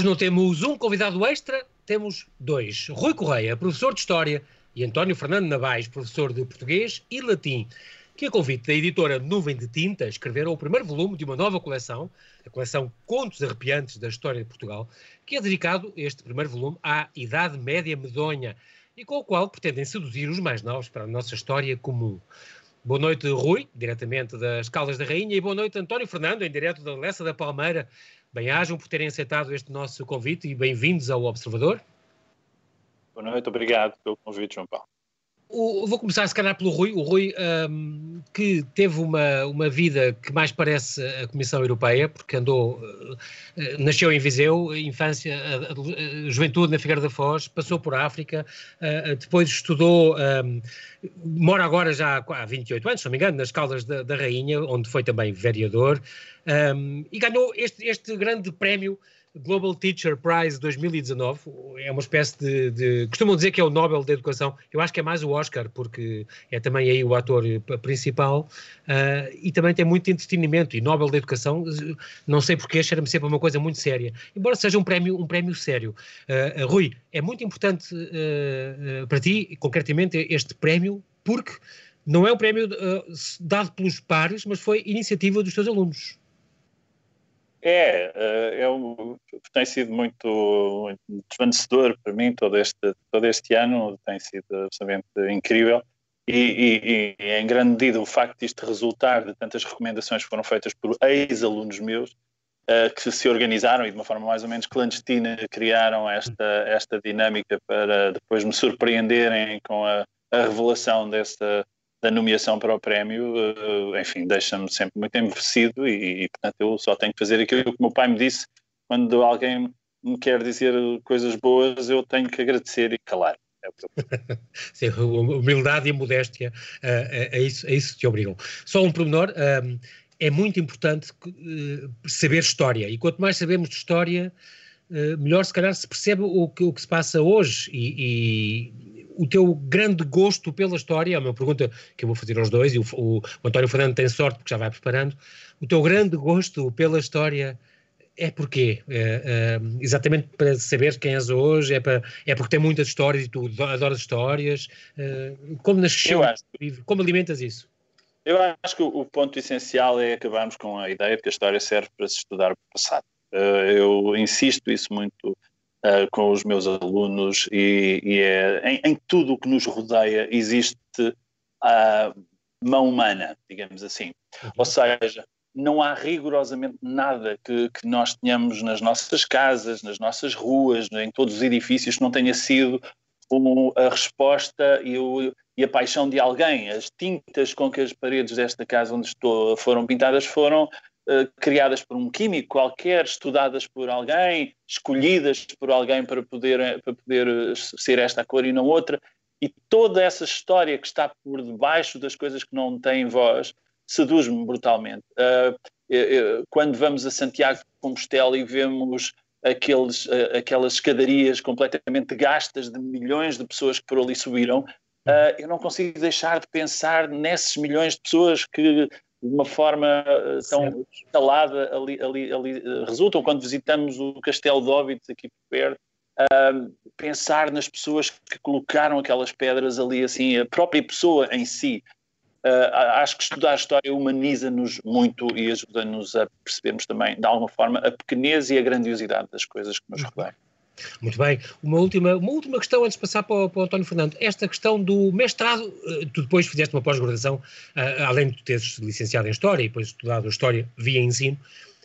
Hoje não temos um convidado extra, temos dois. Rui Correia, professor de História, e António Fernando Navais, professor de Português e Latim, que, a convite da editora Nuvem de Tinta, escreveram o primeiro volume de uma nova coleção, a coleção Contos Arrepiantes da História de Portugal, que é dedicado, este primeiro volume, à Idade Média Medonha, e com o qual pretendem seduzir os mais novos para a nossa história comum. Boa noite, Rui, diretamente das Caldas da Rainha, e boa noite, António Fernando, em direto da Lessa da Palmeira. Bem-ajam por terem aceitado este nosso convite e bem-vindos ao Observador. Boa noite, obrigado pelo convite, João Paulo. O, vou começar, se calhar, pelo Rui. O Rui, um, que teve uma, uma vida que mais parece a Comissão Europeia, porque andou, uh, nasceu em Viseu, infância, uh, juventude na Figueira da Foz, passou por África, depois estudou, um, mora agora já há 28 anos, se não me engano, nas Caldas da, da Rainha, onde foi também vereador, um, e ganhou este, este grande prémio Global Teacher Prize 2019 é uma espécie de, de, Costumam dizer que é o Nobel da Educação. Eu acho que é mais o Oscar, porque é também aí o ator principal uh, e também tem muito entretenimento. E Nobel da Educação, não sei porque, cheira-me sempre uma coisa muito séria. Embora seja um prémio, um prémio sério. Uh, Rui, é muito importante uh, para ti, concretamente, este prémio, porque não é um prémio dado pelos pares, mas foi iniciativa dos teus alunos. É, é, é um, tem sido muito, muito desvanecedor para mim todo este, todo este ano, tem sido absolutamente incrível. E, e, e, em grande medida o facto disto resultar de tantas recomendações que foram feitas por ex-alunos meus uh, que se organizaram e de uma forma mais ou menos clandestina criaram esta, esta dinâmica para depois me surpreenderem com a, a revelação dessa da nomeação para o prémio, uh, enfim, deixa-me sempre muito envelhecido e, e, portanto, eu só tenho que fazer aquilo que o meu pai me disse quando alguém me quer dizer coisas boas, eu tenho que agradecer e calar. É. Sim, humildade e modéstia, uh, é, é, isso, é isso que te obrigam. Só um pormenor, um, é muito importante saber história, e quanto mais sabemos de história, melhor se calhar se percebe o que, o que se passa hoje, e, e o teu grande gosto pela história, é uma pergunta que eu vou fazer aos dois, e o, o, o António Fernando tem sorte porque já vai preparando, o teu grande gosto pela história é porquê? É, é, exatamente para saber quem és hoje? É, para, é porque tem muitas histórias e tu adoras histórias? É, como nasceu? Como alimentas isso? Eu acho que o ponto essencial é acabarmos com a ideia de que a história serve para se estudar o passado. Eh, eu insisto isso muito uh, com os meus alunos e, e é, em, em, tudo o que nos rodeia existe a mão humana, digamos assim. Uhum. Ou seja, não há rigorosamente nada que, que, nós tenhamos nas nossas casas, nas nossas ruas, em todos os edifícios que não tenha sido um, a resposta e, o, e, a paixão de alguém. As tintas com que as paredes desta casa onde estou foram pintadas foram criadas por um químico qualquer, estudadas por alguém, escolhidas por alguém para poder, eh, para poder eh, ser esta cor e não outra. E toda essa história que está por debaixo das coisas que não têm voz seduz-me brutalmente. Quando vamos a Santiago de Compostela e vemos aqueles, aquelas escadarias completamente gastas de milhões de pessoas que por ali subiram, eu não consigo deixar de pensar nesses milhões de pessoas que de uma forma eh, tão instalada ali, ali, ali eh, resultam quando visitamos o Castelo de Óbidos aqui por perto uh, pensar nas pessoas que colocaram aquelas pedras ali assim a própria pessoa em si. Uh, acho que estudar a história humaniza-nos muito e ajuda-nos a percebermos também de alguma forma a pequenez e a grandiosidade das coisas que nos rodeiam muito bem. Uma última, uma última questão antes de passar para o, para o António Fernando. Esta questão do mestrado, eh, tu depois fizeste uma pós-graduação, eh, além de teres licenciado em História e depois estudado História via ensino,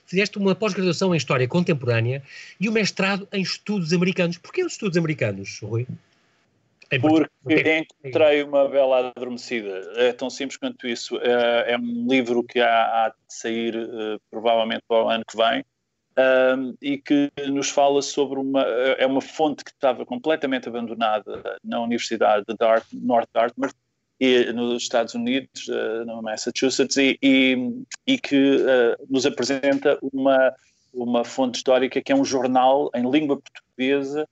fizeste uma pós-graduação em História Contemporânea e o um mestrado em Estudos Americanos. Porquê os Estudos Americanos, Rui? Porque encontrei uma bela adormecida. É tão simples quanto isso. É, é um livro que há, há de sair uh, provavelmente para o ano que vem um, e que nos fala sobre uma é uma fonte que estava completamente abandonada na Universidade de Dart, North Dartmouth e, nos Estados Unidos, uh, no Massachusetts, e, e, e que uh, nos apresenta uma uma fonte histórica que é um jornal em língua portuguesa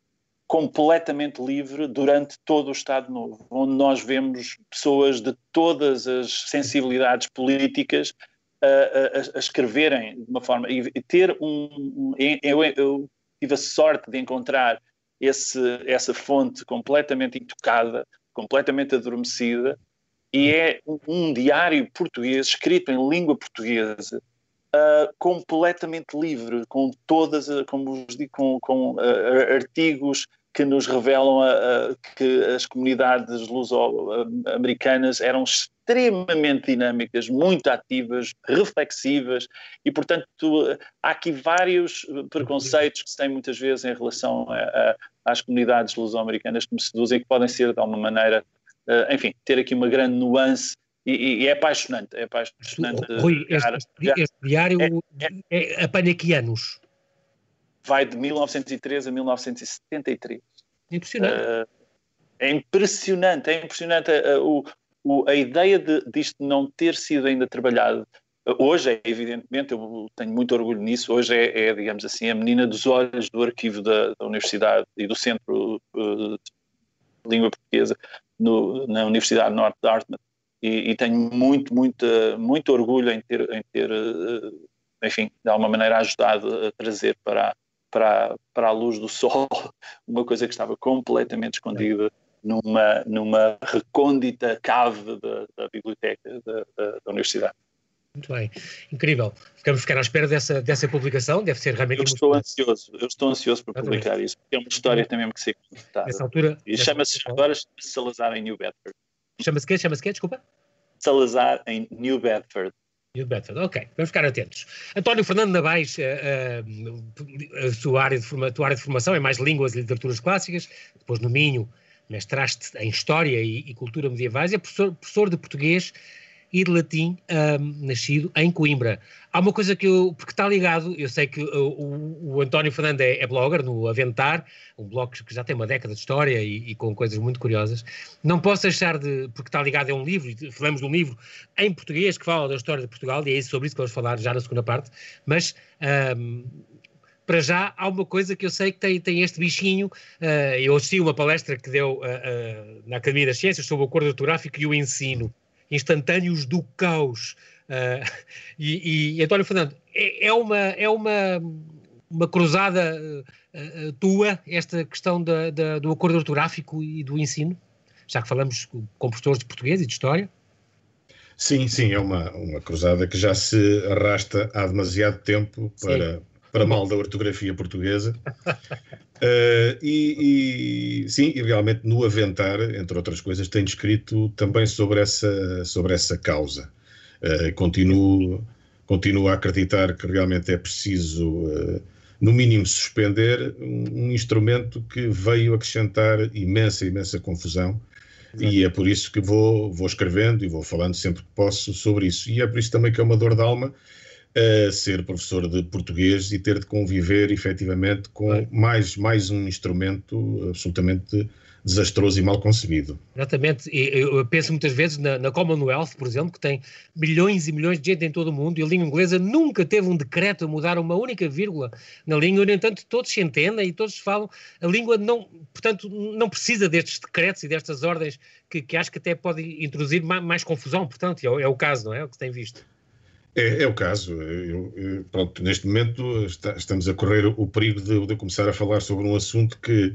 completamente livre durante todo o Estado Novo, onde nós vemos pessoas de todas as sensibilidades políticas a, a, a, escreverem de uma forma e ter um, eu, eu, tive a sorte de encontrar esse, essa fonte completamente intocada, completamente adormecida, e é um, um diário português escrito em língua portuguesa, uh, completamente livre, com todas, como vos digo, com, com uh, artigos que nos revelam a, a, que as comunidades luso-americanas eram extremamente dinâmicas, muito ativas, reflexivas e, portanto, há aqui vários preconceitos que se têm muitas vezes em relação a, a, às comunidades luso-americanas que me seduzem que podem ser, de alguma maneira, uh, enfim, ter aqui uma grande nuance e, e, é apaixonante. É apaixonante. Rui, este, este, diário é, é, é, apanha que anos? vai de 1903 a 1973. Impressionante. Uh, é impressionante, é impressionante uh, o, o, a ideia de, disto não ter sido ainda trabalhado. Hoje, é, evidentemente, eu tenho muito orgulho nisso, hoje é, é digamos assim, a menina dos olhos do arquivo da, da Universidade e do Centro uh, de Língua Portuguesa no, na Universidade Norte de Dartmouth e, e, tenho muito, muito, muito orgulho em ter, em ter enfim, de alguma maneira ajudado a trazer para, para, para a luz do sol, uma coisa que estava completamente escondida numa, numa recôndita cave da, da biblioteca da, da, da, Universidade. Muito bem, incrível. Ficamos ficar à espera dessa, dessa publicação, deve ser realmente. Eu estou muito... ansioso, eu estou ansioso por publicar isso, porque é uma história também que ser contada. Nessa altura. E chama-se agora Salazar em New Bedford. Chama-se quê? Chama-se quê? Desculpa? Salazar em New Bedford. New Bedford, ok, vamos ficar atentos. António Fernando Nabais, uh, uh, a, sua área de forma, a tua área de formação é mais línguas e literaturas clássicas, depois no Minho mestraste em História e, e Cultura Medievais, é professor, professor de português e de latim, um, nascido em Coimbra. Há uma coisa que eu, porque está ligado, eu sei que o, o, o António Fernando é, é, blogger no Aventar, um blog que já tem uma década de história e, e, com coisas muito curiosas. Não posso deixar de, porque está ligado a um livro, falamos de um livro em português que fala da história de Portugal, e é sobre isso que vamos falar já na segunda parte, mas um, para já há uma coisa que eu sei que tem, tem este bichinho. Uh, eu assisti uma palestra que deu uh, uh, na Academia das Ciências sobre o acordo ortográfico e o ensino instantâneos do caos. E, e, António Fernando, é, é, uma, é uma, uma cruzada tua esta questão da, da, do acordo ortográfico e do ensino? Já que falamos com professores de português e de história? Sim, sim, é uma, uma cruzada que já se arrasta há demasiado tempo para, para mal da ortografia portuguesa. Uh, e, e, sim, e realmente no Aventar, entre outras coisas, tenho escrito também sobre essa, sobre essa causa. Uh, continuo, continuo a acreditar que realmente é preciso, uh, no mínimo, suspender um, um, instrumento que veio acrescentar imensa, imensa confusão. E é por isso que vou, vou escrevendo e vou falando sempre que posso sobre isso. E é por isso também que é uma dor de alma a ser professor de português e ter de conviver efetivamente com mais, mais um instrumento absolutamente desastroso e mal concebido. Exatamente. Eu penso muitas vezes na, na, Commonwealth, por exemplo, que tem milhões e milhões de gente em todo o mundo e a língua inglesa nunca teve um decreto a mudar uma única vírgula na língua, no entanto, todos se entendem e todos falam. A língua não, portanto, não precisa destes decretos e destas ordens que, que acho que até pode introduzir mais, mais confusão, portanto, é, é o caso, não é? O que se tem visto. É, é, o caso. Eu, eu, pronto, neste momento está, estamos a correr o perigo de, de, começar a falar sobre um assunto que,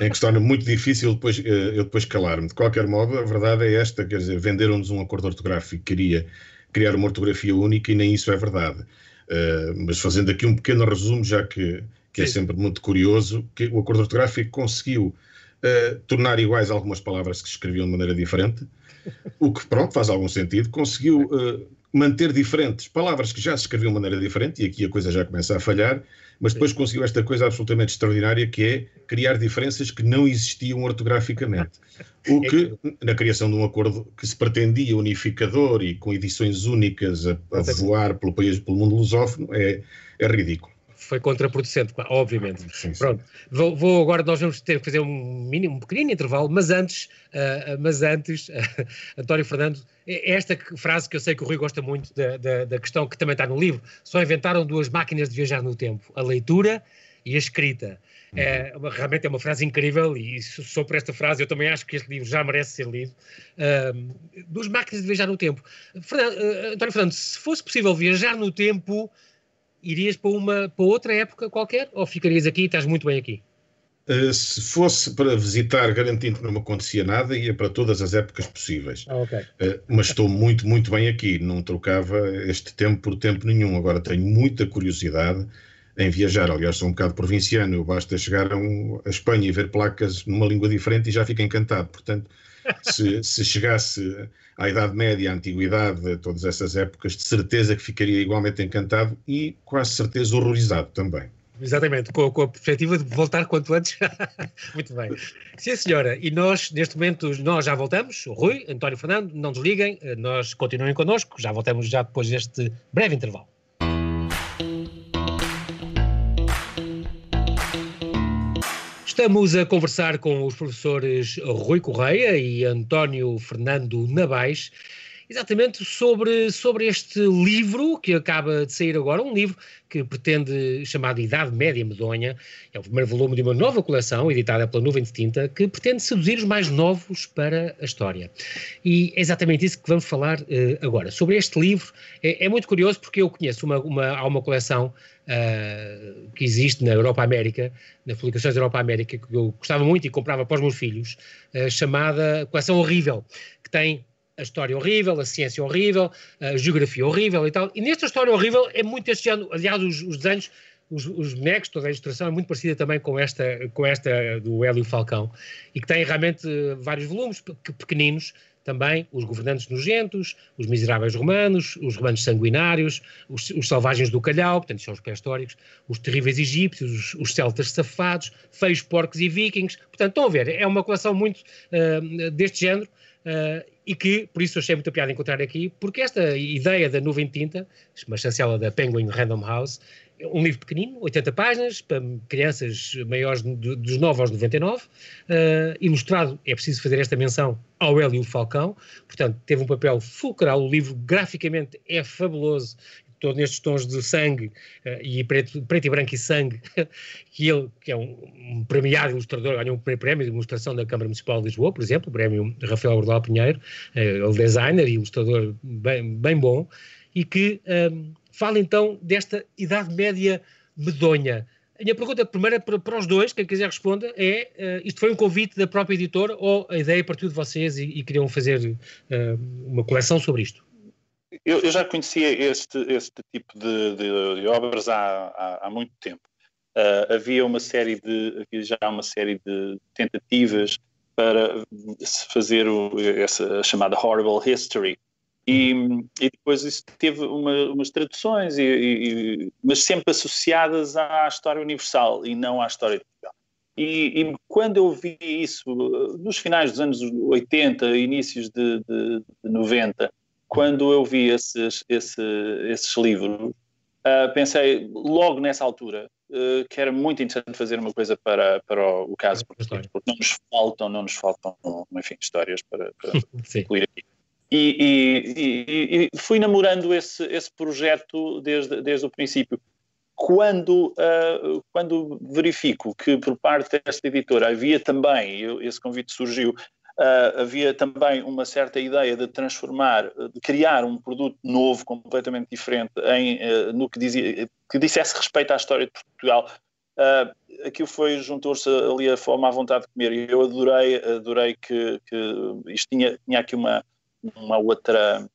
em que se torna muito difícil depois, eh, eu depois calar-me. De qualquer modo, a verdade é esta: quer dizer, venderam-nos um acordo ortográfico que queria criar uma ortografia única e nem isso é verdade. Uh, mas fazendo aqui um pequeno resumo, já que, que é sempre muito curioso, que o acordo ortográfico conseguiu uh, tornar iguais algumas palavras que se escreviam de maneira diferente, o que, pronto, faz algum sentido, conseguiu. Uh, manter diferentes palavras que já se escreviam de maneira diferente, e aqui a coisa já começa a falhar, mas depois conseguiu esta coisa absolutamente extraordinária que é criar diferenças que não existiam ortograficamente. O que, na criação de um acordo que se pretendia unificador e com edições únicas a, a voar pelo país, pelo mundo lusófono, é, é ridículo foi contraproducente, obviamente. Sim, sim. Pronto, vou, vou, agora, nós vamos ter que fazer um mínimo, um pequenino intervalo, mas antes, uh, mas antes, uh, António Fernando, é, esta frase que eu sei que o Rui gosta muito da, da, da, questão que também está no livro, só inventaram duas máquinas de viajar no tempo, a leitura e a escrita. Uhum. É, realmente é uma frase incrível e sobre esta frase eu também acho que este livro já merece ser lido. Uh, duas máquinas de viajar no tempo. Fernando, António Fernando, se fosse possível viajar no tempo irias para, uma, para outra época qualquer ou ficarias aqui e estás muito bem aqui? Uh, se fosse para visitar, garantindo que não me acontecia nada, ia para todas as épocas possíveis. Ah, okay. uh, mas estou muito, muito bem aqui. Não trocava este tempo por tempo nenhum. Agora tenho muita curiosidade em viajar. Aliás, sou um bocado provinciano. Basta chegar a, um, a Espanha e ver placas numa língua diferente e já fico encantado. Portanto, se, se chegasse à Idade Média, à Antiguidade, todas essas épocas, de certeza que ficaria igualmente encantado e quase certeza horrorizado também. Exatamente, com, com, a perspectiva de voltar quanto antes. Muito bem. Sim, senhora. E nós, neste momento, nós já voltamos. Rui, António Fernando, não desliguem, nós continuem connosco. Já voltamos já depois deste breve intervalo. Estamos a conversar com os professores Rui Correia e António Fernando Nabais exatamente sobre, sobre este livro que acaba de sair agora, um livro que pretende, chamado Idade Média Medonha, é o primeiro volume de uma nova coleção, editada pela Nuvem de Tinta, que pretende seduzir os mais novos para a história. E é exatamente isso que vamos falar uh, agora. Sobre este livro, é, é, muito curioso porque eu conheço uma, uma, há uma coleção uh, que existe na Europa-América, na Publicações da Europa-América, que eu gostava muito e comprava para os meus filhos, uh, chamada Coleção Horrível, que tem a história horrível, a ciência horrível, a geografia horrível e tal. E nesta história horrível é muito este género, aliás, os, os desenhos, os, os, toda a ilustração é muito parecida também com esta, com esta do Hélio Falcão, e que tem realmente vários volumes pequeninos, também os governantes nojentos, os miseráveis romanos, os romanos sanguinários, os, os selvagens do calhau, portanto são os pré-históricos, os terríveis egípcios, os, os, celtas safados, feios porcos e vikings. Portanto, estão a ver, é uma coleção muito uh, deste género, Uh, e que, por isso, achei muita piada encontrar aqui, porque esta ideia da nuvem tinta, uma chancela da Penguin Random House, é um livro pequenino, 80 páginas, para crianças maiores de, dos 9 aos 99, uh, ilustrado, é preciso fazer esta menção ao Hélio Falcão, portanto, teve um papel fulcral, o livro graficamente é fabuloso, todo nestes tons de sangue uh, e preto, preto e branco e sangue, que ele, que é um, um premiado ilustrador, ganhou um prémio de ilustração da Câmara Municipal de Lisboa, por exemplo, o prémio Rafael Ordal Pinheiro, uh, ele designer e ilustrador bem, bem bom, e que um, ehm, fala então desta Idade Média medonha. A minha pergunta primeira para, os dois, quem quiser responda, é: uh, isto foi um convite da própria editora ou a ideia partiu de vocês e, e queriam fazer uh, uma coleção sobre isto? eu, eu, já conhecia este, este tipo de, de, de obras há, há, há, muito tempo. Uh, havia uma série de havia já uma série de tentativas para se fazer o, essa chamada horrible history e, e depois isso teve uma, umas traduções e, e, mas sempre associadas à história universal e não à história de Portugal. E, quando eu vi isso nos finais dos anos 80, inícios de, de, de 90, quando eu vi esses, esse, esses livros, uh, pensei logo nessa altura uh, que era muito interessante fazer uma coisa para, para o, o caso, porque, porque não nos faltam, não nos faltam, enfim, histórias para, para incluir aqui. E, e, e, fui namorando esse, esse projeto desde, desde o princípio. Quando, uh, quando verifico que por parte desta editora havia também, esse convite surgiu, Uh, havia também uma certa ideia de transformar, de criar um produto novo, completamente diferente, em, uh, no que, dizia, que dissesse respeito à história de Portugal. Uh, aquilo foi, juntou-se ali a fome à vontade de comer e eu adorei, adorei que, que isto tinha, tinha aqui uma, uma outra,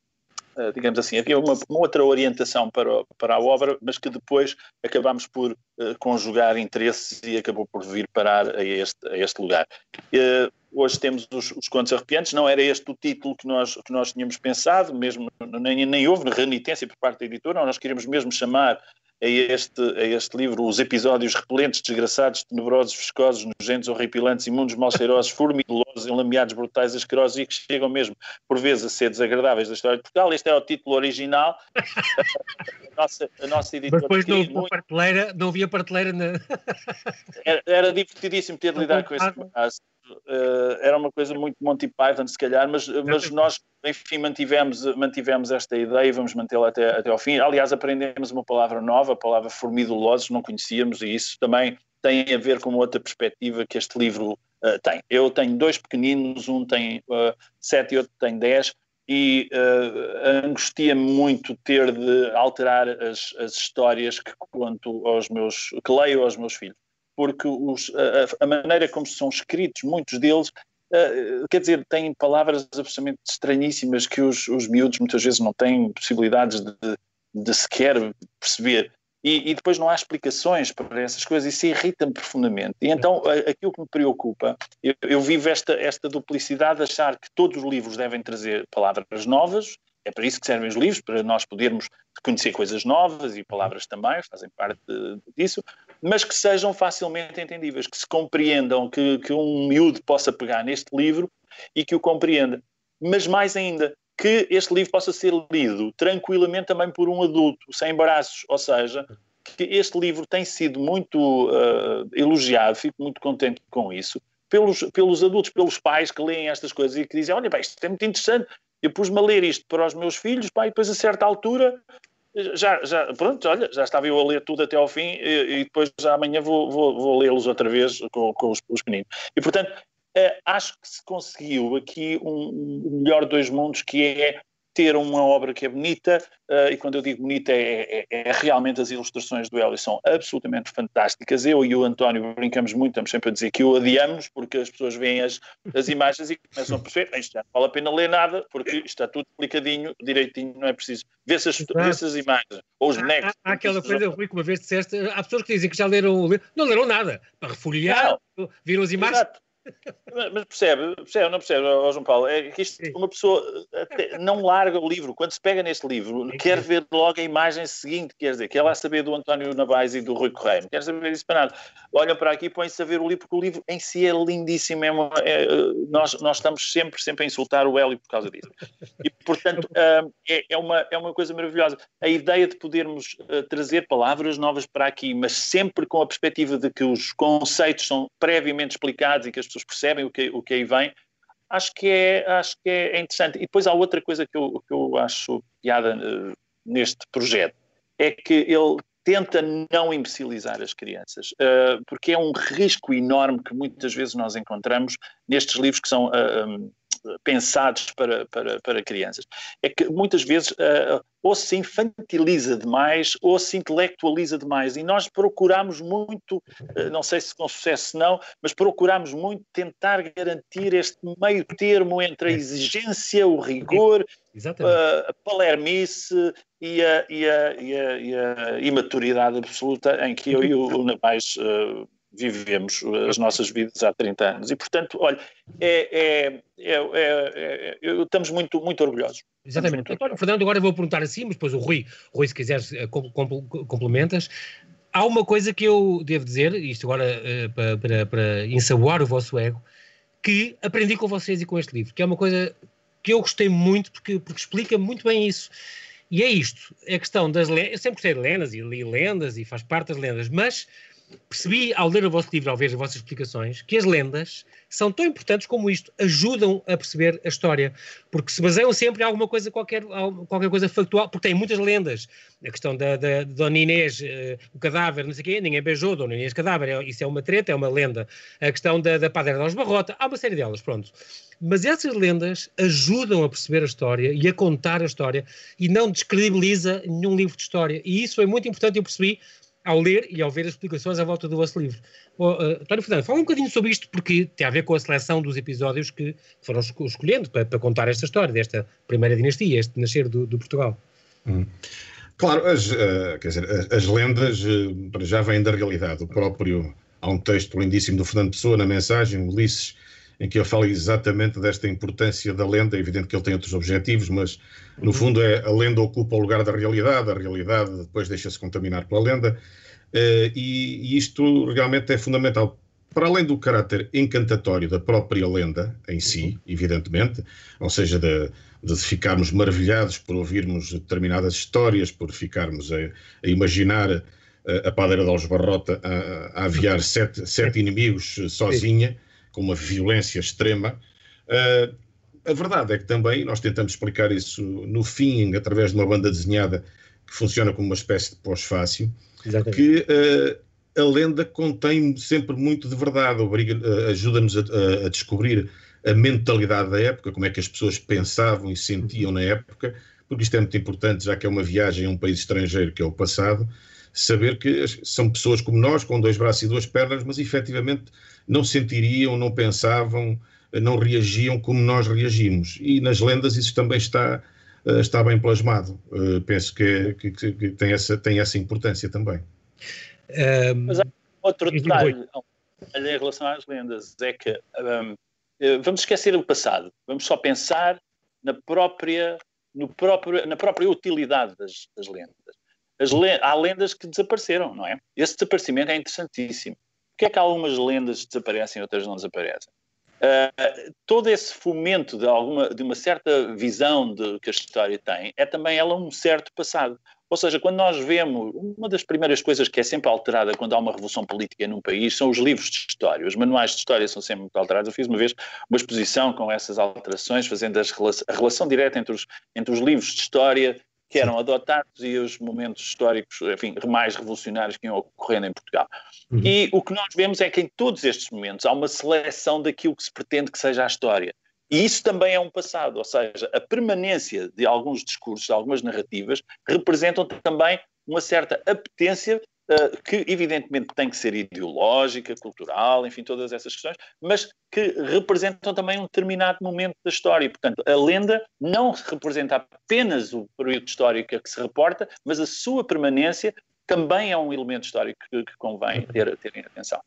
uh, digamos assim, havia uma, uma, outra orientação para, para a obra, mas que depois acabámos por uh, conjugar interesses e acabou por vir parar a este, a este lugar. Uh, hoje temos os, os Contos Arrepiantes, não era este o título que nós, que nós tínhamos pensado, mesmo nem, nem houve renitência por parte da editora, nós queríamos mesmo chamar a este, a este livro os episódios repelentes, desgraçados, tenebrosos, viscosos, nojentos, horripilantes, imundos, mal cheirosos, formidulosos, enlameados, brutais, asquerosos e que chegam mesmo, por vezes, a ser desagradáveis da história de Portugal. Este era o título original. a, nossa, a nossa editora... Mas depois não havia muito... prateleira, não havia prateleira na... era, era divertidíssimo ter de lidar com esse caso. Uh, era uma coisa muito Monty Python, se calhar, mas, mas nós, enfim, mantivemos, mantivemos esta ideia e vamos mantê-la até, até ao fim. Aliás, aprendemos uma palavra nova, a palavra formidulosos, não conhecíamos, e isso também tem a ver com outra perspectiva que este livro uh, tem. Eu tenho dois pequeninos, um tem uh, sete e outro tem dez, e uh, angustia-me muito ter de alterar as, as, histórias que conto aos meus, que leio aos meus filhos, porque os, a, a, maneira como são escritos, muitos deles, uh, quer dizer, têm palavras absolutamente estranhíssimas que os, os miúdos muitas vezes não têm possibilidades de, de sequer perceber. E, e, depois não há explicações para essas coisas, isso irrita-me profundamente. E então aquilo que me preocupa, eu, eu vivo esta, esta duplicidade de achar que todos os livros devem trazer palavras novas, é para isso que servem os livros, para nós podermos conhecer coisas novas e palavras também, fazem parte disso, mas que sejam facilmente entendíveis, que se compreendam, que, que um miúdo possa pegar neste livro e que o compreenda. Mas mais ainda, que este livro possa ser lido tranquilamente também por um adulto, sem embaraços, ou seja, que este livro tem sido muito uh, elogiado, fico muito contente com isso, pelos, pelos adultos, pelos pais que leem estas coisas e que dizem, olha, bem, isto é muito interessante, eu pus-me a ler isto para os meus filhos, pá, e depois a certa altura já, já, pronto, olha, já estava eu a ler tudo até ao fim e, e depois já amanhã vou, vou, vou lê-los outra vez com, com os, os meninos. E portanto, Uh, acho que se conseguiu aqui um, um melhor dois mundos, que é ter uma obra que é bonita, uh, e quando eu digo bonita, é, é, é, realmente as ilustrações do Hélio são absolutamente fantásticas. Eu e o António brincamos muito, estamos sempre a dizer que o adiamos, porque as pessoas veem as, as imagens e começam a perceber, isto já não vale a pena ler nada, porque está tudo explicadinho, direitinho, não é preciso ver essas, essas imagens, ou os bonecos. Há, há aquela coisa, Rui, que uma vez disseste, há pessoas que dizem que já leram, não leram nada, para refolhear, viram as imagens. Exato mas percebe, percebe, não percebe, oh, João Paulo? É que isto, uma pessoa não larga o livro. Quando se pega neste livro, quer ver logo a imagem seguinte, quer dizer, quer lá saber do António Navais e do Rui Correia, não quer saber isso para nada. Olha para aqui e põe-se a ver o livro, porque o livro em si é lindíssimo. É uma, é, nós, nós estamos sempre, sempre a insultar o Hélio por causa disso. E, portanto, é, é, uma, é uma coisa maravilhosa. A ideia de podermos uh, trazer palavras novas para aqui, mas sempre com a perspectiva de que os conceitos são previamente explicados e que as pessoas percebem o que, o que aí vem, acho que é, acho que é interessante. E depois há outra coisa que eu, que eu acho piada uh, neste projeto, é que ele tenta não imbecilizar as crianças, uh, porque é um risco enorme que muitas vezes nós encontramos nestes livros que são uh, um, pensados para, para, para crianças. É que muitas vezes uh, ou se infantiliza demais ou se intelectualiza demais e nós procuramos muito, uh, não sei se com sucesso não, mas procuramos muito tentar garantir este meio termo entre a exigência, o rigor, uh, a palermice e a, e, a, e, a, e a imaturidade absoluta em que eu e o Navais vivemos as nossas vidas há 30 anos. E, portanto, olha, é, é, é, estamos muito, muito orgulhosos. Exatamente. Muito Fernando, agora vou perguntar assim, mas depois o Rui, Rui se quiseres, complementas. Há uma coisa que eu devo dizer, isto agora uh, para, para, para ensaboar o vosso ego, que aprendi com vocês e com este livro, que é uma coisa que eu gostei muito porque, porque explica muito bem isso. E é isto, é a questão das lendas. Eu sempre gostei de lendas e li lendas e faz parte das lendas, mas percebi ao ler o vosso livro, ao ver as vossas explicações, que as lendas são tão importantes como isto, ajudam a perceber a história, porque se baseiam sempre em alguma coisa, qualquer, qualquer coisa factual, porque tem muitas lendas. A questão da, da, Dona Inês, uh, o cadáver, não sei o quê, ninguém beijou Dona Inês cadáver, é, isso é uma treta, é uma lenda. A questão da, da Padre de Barrota, há uma série delas, pronto. Mas essas lendas ajudam a perceber a história e a contar a história e não descredibiliza nenhum livro de história. E isso foi muito importante, eu percebi ao ler e ao ver as explicações à volta do vosso livro. Oh, uh, António Fernando, fala um bocadinho sobre isto, porque tem a ver com a seleção dos episódios que foram escolhendo para, para contar esta história, desta primeira dinastia, este nascer do, do Portugal. Hum. Claro, as, uh, quer dizer, as, as lendas uh, já vêm da realidade. O próprio, há um texto lindíssimo do Fernando Pessoa na mensagem, Ulisses, em que ele fala exatamente desta importância da lenda. É evidente que ele tem outros objetivos, mas no uhum. fundo é a lenda ocupa o lugar da realidade, a realidade depois deixa-se contaminar pela lenda, uh, e, e, isto realmente é fundamental. Para além do caráter encantatório da própria lenda em si, uhum. evidentemente, ou seja, de, de ficarmos maravilhados por ouvirmos determinadas histórias, por ficarmos a, a imaginar a, a padeira de Algebarrota a, a aviar sete, sete inimigos sozinha. Com uma violência extrema. Uh, a verdade é que também nós tentamos explicar isso no fim, através de uma banda desenhada que funciona como uma espécie de pós-fácil, que uh, a lenda contém sempre muito de verdade, uh, ajuda-nos a, a, descobrir a mentalidade da época, como é que as pessoas pensavam e sentiam na época, porque isto é muito importante, já que é uma viagem a um país estrangeiro, que é o passado, saber que são pessoas como nós, com dois braços e duas pernas, mas efetivamente não sentiriam, não pensavam, não reagiam como nós reagimos. E nas lendas isso também está, eh, está bem plasmado. Eh, penso que, é, que, que tem, essa, tem essa importância também. Um... Mas há outro detalhe em relação às lendas, é que um, eh, vamos esquecer o passado, vamos só pensar na própria, no próprio, na própria utilidade das, das lendas. Le há lendas que desapareceram, não é? Esse desaparecimento é interessantíssimo. Porquê é que algumas lendas desaparecem e outras não desaparecem? Uh, todo esse fomento de, alguma, de uma certa visão de, que a história tem é também ela um certo passado. Ou seja, quando nós vemos, uma das primeiras coisas que é sempre alterada quando há uma revolução política num país são os livros de história. Os manuais de história são sempre muito alterados. Eu fiz uma vez uma exposição com essas alterações, fazendo as, a relação direta entre os, entre os livros de história que eram adotados e os momentos históricos, enfim, mais revolucionários que iam ocorrendo em Portugal. Uhum. E o que nós vemos é que em todos estes momentos há uma seleção daquilo que se pretende que seja a história. E isso também é um passado, ou seja, a permanência de alguns discursos, de algumas narrativas, representam também uma certa apetência que, evidentemente, tem que ser ideológica, cultural, enfim, todas essas questões, mas que representam também um determinado momento da história. E, portanto, a lenda não representa apenas o período histórico a que se reporta, mas a sua permanência também é um elemento histórico que, que convém ter, ter em atenção.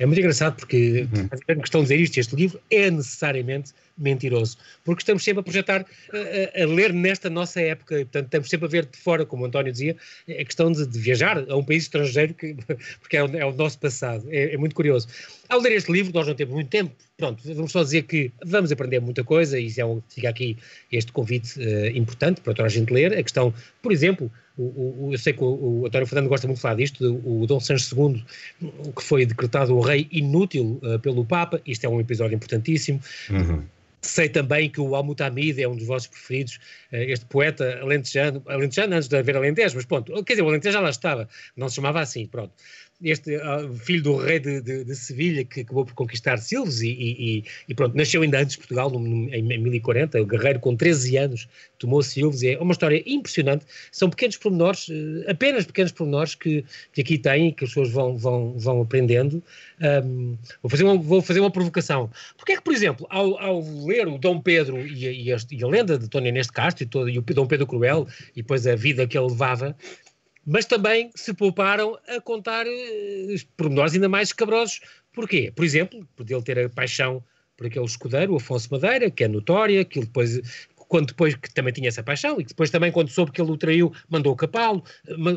É muito engraçado porque uhum. a questão de dizer isto, este livro é necessariamente mentiroso, porque estamos sempre a projetar, a, a, ler nesta nossa época, e portanto estamos sempre a ver de fora, como o António dizia, é questão de, de viajar a um país estrangeiro, que, porque é o, é o nosso passado, é, é, muito curioso. Ao ler este livro, nós não temos muito tempo, pronto, vamos só dizer que vamos aprender muita coisa, e é um, fica aqui este convite uh, importante para toda a gente ler, a questão, por exemplo, o, o, eu sei que o, o António Fernando gosta muito de falar disto, o, Dom Sancho II, que foi decretado o rei inútil uh, pelo Papa, isto é um episódio importantíssimo. Uhum. Sei também que o Al-Mutamid é um dos vossos preferidos, eh, este poeta alentejano, alentejano antes de haver Alentejo, mas pronto, quer dizer, o Alentejo já lá estava, não se chamava assim, pronto este uh, filho do rei de, de, de, Sevilha que acabou por conquistar Silves e, e, e, pronto, nasceu ainda antes de Portugal, no, no, em 1040, o guerreiro com 13 anos tomou Silves, é uma história impressionante, são pequenos pormenores, uh, apenas pequenos pormenores que, que aqui têm e que as pessoas vão, vão, vão aprendendo. Um, vou, fazer uma, vou fazer uma provocação. Porquê é que, por exemplo, ao, ao ler o Dom Pedro e a, e a, a lenda de Tony Neste Castro e, todo, e o Dom Pedro Cruel e depois a vida que ele levava, mas também se pouparam a contar uh, pormenores ainda mais escabrosos. Porquê? Por exemplo, por ele ter a paixão por aquele escudeiro, o Afonso Madeira, que é notória, que ele depois quando depois que também tinha essa paixão, e que depois também quando soube que ele o traiu, mandou capá-lo,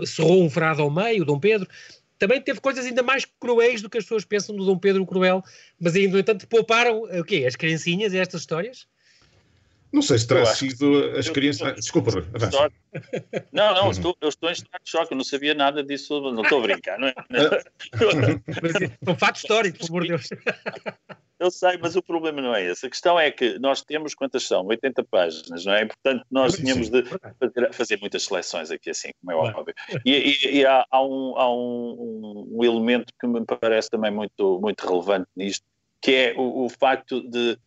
cerrou um frado ao meio, Dom Pedro, também teve coisas ainda mais cruéis do que as pessoas pensam do Dom Pedro Cruel, mas ainda, no entanto, pouparam o quê? As criancinhas e estas histórias? Não sei se terá sido as crianças. Desculpa, Rui. Não, não, uhum. estou, eu estou em estado de choque, eu não sabia nada disso, não estou a brincar, não é? um fato histórico, por amor de Deus. Eu sei, mas o problema não é esse. A questão é que nós temos quantas são? 80 páginas, não é? E, portanto, nós tínhamos de fazer, fazer, muitas seleções aqui, assim, como é óbvio. E, e, e há, há, um, há um, um, elemento que me parece também muito, muito relevante nisto, que é o, o facto de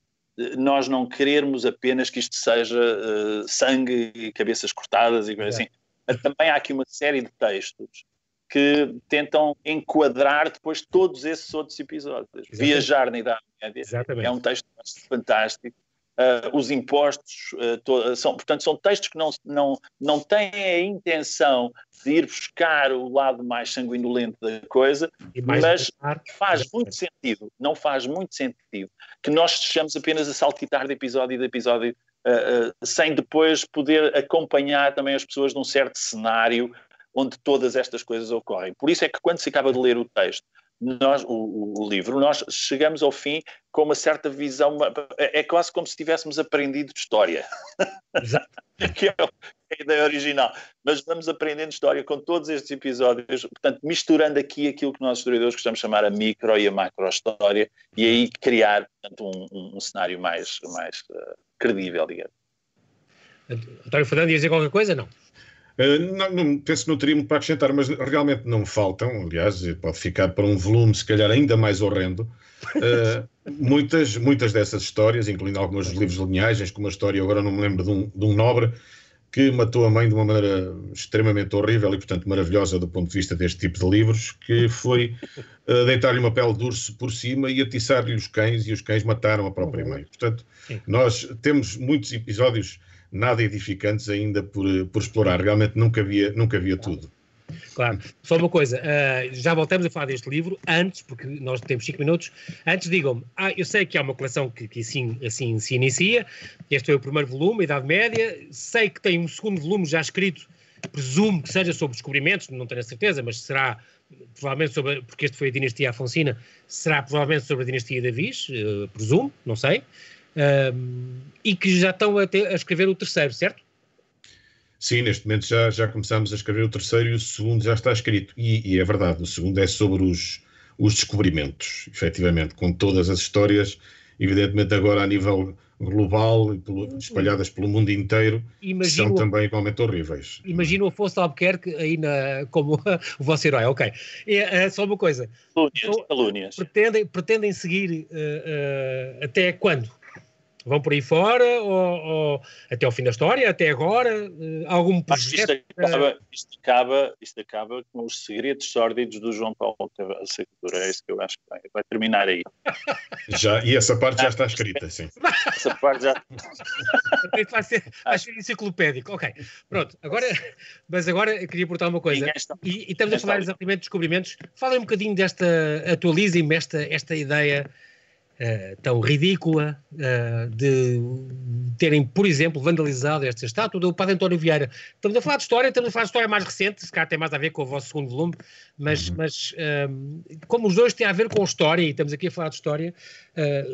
nós não querermos apenas que isto seja uh, sangue e cabeças cortadas e coisas é. assim. Também há aqui uma série de textos que tentam enquadrar depois todos esses outros episódios. Exatamente. Viajar na Idade Média Exatamente. é um texto fantástico Uh, os impostos, uh, to, são, portanto, são textos que não, não, não têm a intenção de ir buscar o lado mais sanguinolento da coisa, mas faz muito sentido, não faz muito sentido que nós estejamos apenas a saltitar de episódio em episódio uh, sem depois poder acompanhar também as pessoas num certo cenário onde todas estas coisas ocorrem. Por isso é que quando se acaba de ler o texto, nós, o, o, livro, nós chegamos ao fim com uma certa visão, é, é quase como se tivéssemos aprendido história, que é a ideia original, mas vamos aprendendo história com todos estes episódios, portanto, misturando aqui aquilo que nós historiadores gostamos de chamar a micro e a macro história, e aí criar portanto, um, um, um cenário mais, mais uh, credível, digamos. António Fernando ia dizer qualquer coisa? Não. Uh, não, não, penso que não teria muito para acrescentar, mas realmente não faltam. Aliás, pode ficar para um volume, se calhar, ainda mais horrendo. Uh, muitas, muitas dessas histórias, incluindo alguns livros de linhagens, como a história, agora não me lembro de um, de um nobre que matou a mãe de uma maneira extremamente horrível e, portanto, maravilhosa do ponto de vista deste tipo de livros, que foi uh, deitar-lhe uma pele de urso por cima e atiçar-lhe os cães, e os cães mataram a própria uhum. mãe. Portanto, Sim. nós temos muitos episódios nada edificantes ainda por, por explorar. Realmente nunca havia, nunca havia tudo. Claro. Só uma coisa, uh, já voltamos a falar deste livro, antes, porque nós temos 5 minutos, antes digam-me, ah, eu sei que há uma coleção que, que assim, assim se inicia, este é o primeiro volume, Idade Média, sei que tem um segundo volume já escrito, presumo que seja sobre descobrimentos, não tenho a certeza, mas será provavelmente sobre, porque este foi a dinastia Afonsina, será provavelmente sobre a dinastia Davis, uh, presumo, não sei, uh, e que já estão a, ter, a escrever o terceiro, certo? Sim, neste momento já, já começamos a escrever o terceiro e o segundo já está escrito. E, e é verdade, o segundo é sobre os, os descobrimentos, efetivamente, com todas as histórias, evidentemente agora a nível global, pelo, espalhadas pelo mundo inteiro, imagino, são também igualmente horríveis. Imagino o Afonso Albuquerque aí na, como o vosso herói, ok. É, é só uma coisa. Calúnias. Pretendem, pretendem seguir uh, uh, até quando? Vão por aí fora ou, ou, até ao fim da história, até agora? Eh, algum projeto? Isto acaba, isto, acaba, isto acaba com os segredos sórdidos do João Paulo a Secretura. É isso que eu acho que vai, vai terminar aí. Já, e essa parte já está escrita, sim. Essa parte já. vai, ser, vai ser enciclopédico. Ok, pronto. Agora, mas agora eu queria perguntar uma coisa. E, e estamos a falar exatamente de descobrimentos. Falem um bocadinho desta, atualizem-me esta, esta ideia Uh, tão ridícula uh, de terem, por exemplo, vandalizado esta estátua do Padre António Vieira. Estamos a falar de história, estamos a falar de história mais recente, se calhar tem mais a ver com o vosso segundo volume, mas, uhum. mas uh, como os dois têm a ver com história, e estamos aqui a falar de história,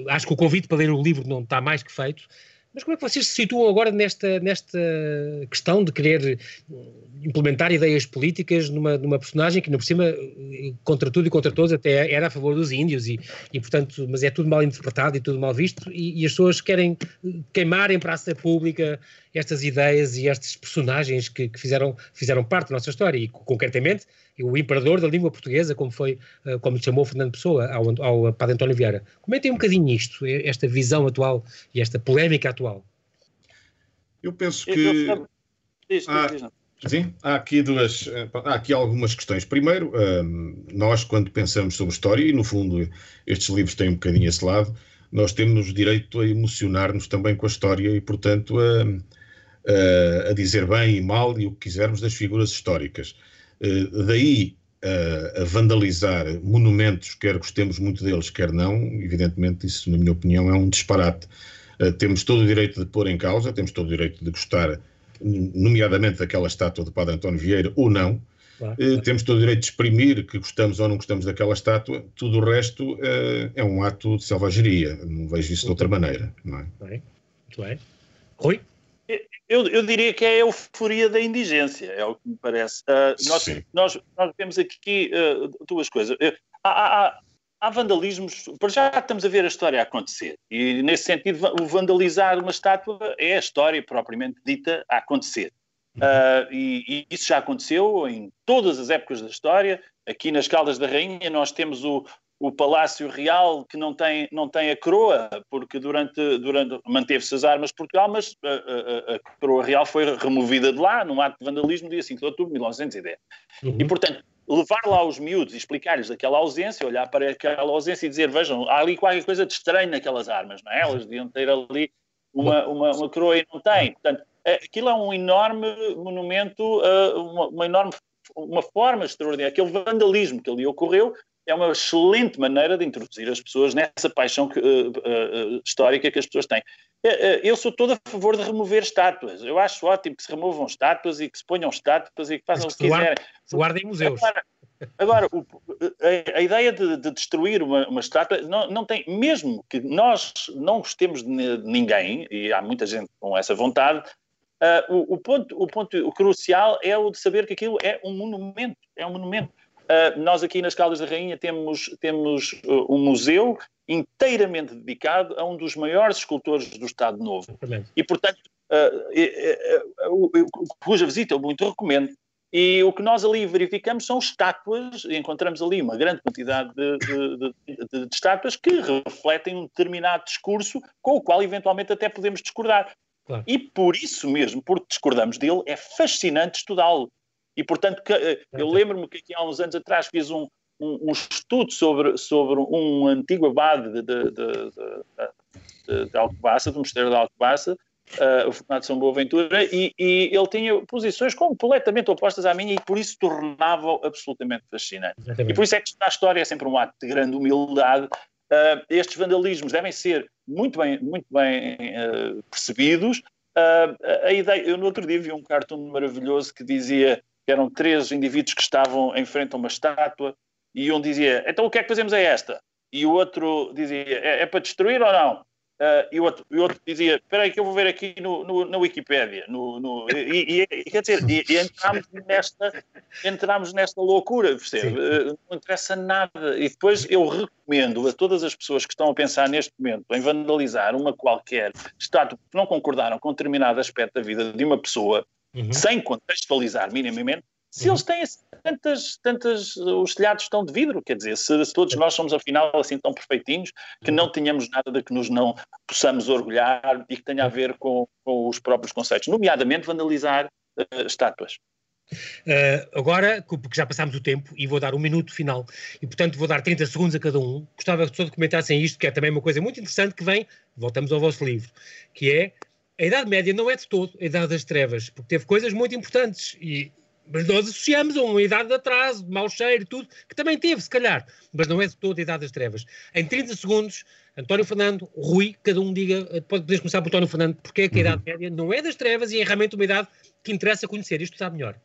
acho que o convite para ler o livro não está mais que feito. Mas como é que vocês se situam agora nesta, nesta questão de querer implementar ideias políticas numa, numa personagem que, por cima, contra tudo e contra todos, até era a favor dos índios, e, e portanto, mas é tudo mal interpretado e tudo mal visto, e, e as pessoas querem queimar em praça pública estas ideias e estes personagens que, que, fizeram, fizeram parte da nossa história, e concretamente o imperador da língua portuguesa, como foi, eh, como chamou Fernando Pessoa ao, ao Padre António Vieira. Comentem um bocadinho isto, esta visão atual e esta polémica atual. Eu penso que... há, sim, há aqui duas, eh, há aqui algumas questões. Primeiro, ehm, nós quando pensamos sobre história, e no fundo estes livros têm um bocadinho esse lado, nós temos o direito a emocionar-nos também com a história e, portanto, a, a, a dizer bem e mal e o que quisermos das figuras históricas. Eh, daí a vandalizar monumentos, quer gostemos muito deles, quer não, evidentemente isso, na minha opinião, é um disparate. Eh, temos todo o direito de pôr em causa, temos todo o direito de gostar, nomeadamente daquela estátua de Padre António Vieira, ou não. Claro, eh, claro. Temos todo o direito de exprimir que gostamos ou não gostamos daquela estátua, tudo o resto é um ato de selvageria. Não vejo isso de outra maneira. Não é? Muito bem. Muito bem. Rui? Eu, eu, diria que é a euforia da indigência, é o que me parece. Uh, nós, nós, nós, vemos aqui uh, duas coisas. Uh, há, há, há, vandalismos, para já estamos a ver a história acontecer, e nesse sentido, o vandalizar uma estátua é a história propriamente dita a acontecer. Uhum. E, e, isso já aconteceu em todas as épocas da história. Aqui nas Caldas da Rainha, nós temos o, o Palácio Real que não tem, não tem a coroa, porque durante, durante manteve-se as armas de Portugal, mas a, a, a, coroa real foi removida de lá num ato de vandalismo dia 5 de outubro de 1910. Uhum. E, portanto, levar lá os miúdos e explicar-lhes aquela ausência, olhar para aquela ausência e dizer, vejam, há ali qualquer coisa de estranho naquelas armas, não é? Elas deviam ter ali uma, uma, uma coroa e não têm. Portanto, aquilo é um enorme monumento, uma, uma enorme uma forma extraordinária, aquele vandalismo que ali ocorreu, é uma excelente maneira de introduzir as pessoas nessa paixão que, uh, uh, histórica que as pessoas têm. Eu sou todo a favor de remover estátuas. Eu acho ótimo que se removam estátuas e que se ponham estátuas e que façam o que quiserem. Se guardem museus. Agora, agora o, a, a, ideia de, de destruir uma, uma, estátua não, não tem, mesmo que nós não gostemos de ninguém, e há muita gente com essa vontade, uh, o, o, ponto, o ponto crucial é o de saber que aquilo é um monumento. É um monumento. Uh, nós aqui nas Caldas da Rainha temos, temos uh, um museu inteiramente dedicado a um dos maiores escultores do Estado Novo. E, portanto, cuja visita eu muito recomendo. E o que nós ali verificamos são estátuas, e encontramos ali uma grande quantidade de, de, de, de, estátuas que refletem um determinado discurso com o qual eventualmente até podemos discordar. Claro. E por isso mesmo, porque discordamos dele, é fascinante estudá-lo. E portanto, eu lembro-me que aqui há uns anos atrás fiz um, um, um estudo sobre, sobre um antigo abade de, de, de, de, de Alcobaça, do Mosteiro de Alcobaça, uh, o Fernando São Boaventura, e, e, ele tinha posições completamente opostas à minha e por isso tornava absolutamente fascinante. Exatamente. E por isso é que a história é sempre um ato de grande humildade. Uh, estes vandalismos devem ser muito bem, muito bem uh, percebidos. a ideia, eu no outro dia vi um cartoon maravilhoso que dizia que eram três indivíduos que estavam em frente a uma estátua e um dizia, então o que é que fazemos a esta? E o outro dizia, é, é para destruir ou não? Uh, e, o outro, o outro dizia, espera aí que eu vou ver aqui no, no, na Wikipédia. No, no, e, e, quer dizer, e, e entramos, nesta, entramos nesta loucura, percebe? Uh, não interessa nada. E depois eu recomendo a todas as pessoas que estão a pensar neste momento em vandalizar uma qualquer estátua que não concordaram com determinado aspecto da vida de uma pessoa, uhum. sem contextualizar minimamente, se eles têm tantas, tantas, os telhados estão de vidro, quer dizer, se, se, todos nós somos afinal assim tão perfeitinhos, que não tenhamos nada de que nos não possamos orgulhar e que tenha a ver com, com os próprios conceitos, nomeadamente vandalizar uh, estátuas. Uh, agora, porque já passámos o tempo e vou dar um minuto final e, portanto, vou dar 30 segundos a cada um. Gostava que todos comentassem isto, que é também uma coisa muito interessante que vem, voltamos ao vosso livro, que é a Idade Média não é de todo a Idade das Trevas, porque teve coisas muito importantes e mas nós associamos a uma idade de atraso, de mau cheiro e tudo, que também teve, se calhar, mas não é de toda a idade das trevas. Em 30 segundos, António Fernando, Rui, cada um diga, pode, podes começar por António Fernando, porque é que a idade uhum. média não é das trevas e é realmente uma idade que interessa conhecer. Isto está melhor.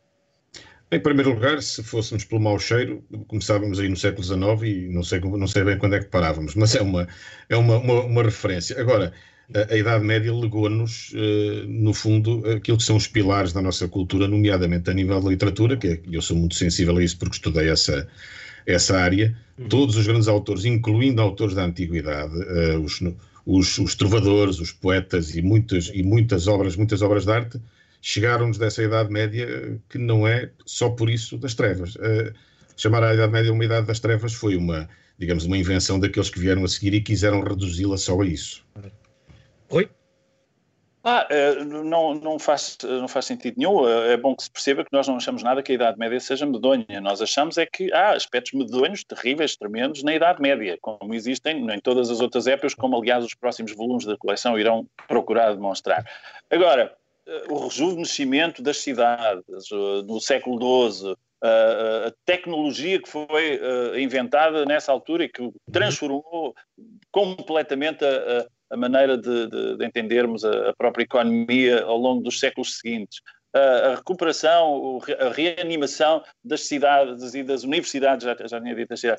Em primeiro lugar, se fôssemos pelo mau cheiro, começávamos aí no século XIX e não sei, não sei bem quando é que parávamos, mas é uma, é uma, uma, uma referência. Agora, a, a Idade Média legou-nos, uh, no fundo, aquilo que são os pilares da nossa cultura, nomeadamente a nível da literatura, que é, eu sou muito sensível a isso porque estudei essa, essa área. Uhum. Todos os grandes autores, incluindo autores da Antiguidade, uh, os, os, os, trovadores, os poetas e muitas, e muitas obras, muitas obras de arte, chegaram-nos dessa Idade Média que não é só por isso das trevas. Uh, chamar a Idade Média uma Idade das Trevas foi uma, digamos, uma invenção daqueles que vieram a seguir e quiseram reduzi-la só a isso. Oi? Ah, eh, não, não, faz, não faz sentido nenhum. Eh, é bom que se perceba que nós não achamos nada que a Idade Média seja medonha. Nós achamos é que há aspectos medonhos, terríveis, tremendos na Idade Média, como existem em todas as outras épocas, como aliás os próximos volumes da coleção irão procurar demonstrar. Agora, eh, o rejuvenescimento das cidades no século XII, a tecnologia que foi inventada nessa altura e que transformou completamente a a maneira de, de, de entendermos a, a, própria economia ao longo dos séculos seguintes. A, a, recuperação, a reanimação das cidades e das universidades, já, já tinha dito, já.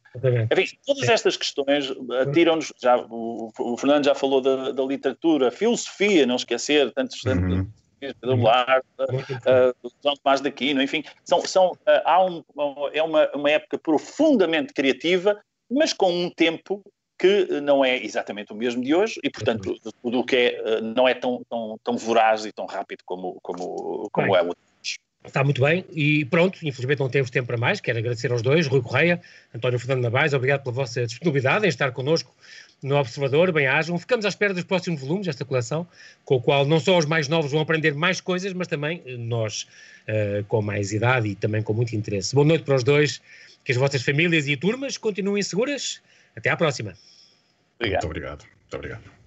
Enfim, todas estas questões atiram-nos, já, o, o, Fernando já falou da, da literatura, filosofia, não esquecer, tantos, uhum. Pedro Lar, uh, João Tomás de Aquino, enfim, são, são, uh, há um, é uma, uma época profundamente criativa, mas com um tempo que não é exatamente o mesmo de hoje e, portanto, tudo o que é eh, não é tão, tão, tão voraz e tão rápido como, como, como é o Está muito bem e pronto, infelizmente não temos tempo para mais, quero agradecer aos dois, Rui Correia, António Fernando Navais, obrigado pela vossa disponibilidade em estar connosco no Observador, bem-ajam. Ficamos à espera dos próximos volumes desta coleção, com o qual não só os mais novos vão aprender mais coisas, mas também eh, nós uh, com mais idade e também com muito interesse. Boa noite para os dois, que as vossas famílias e turmas continuem seguras. Até à próxima. Obrigado. Muito obrigado. Muito obrigado.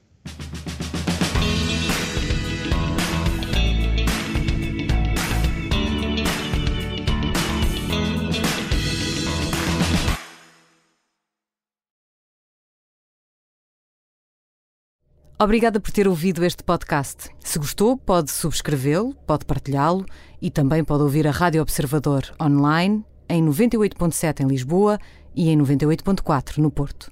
Obrigada por ter ouvido este podcast. Se gostou, pode subscrevê-lo, pode partilhá-lo e também pode ouvir a Rádio Observador online em 98.7 em Lisboa e em 98.4 no Porto.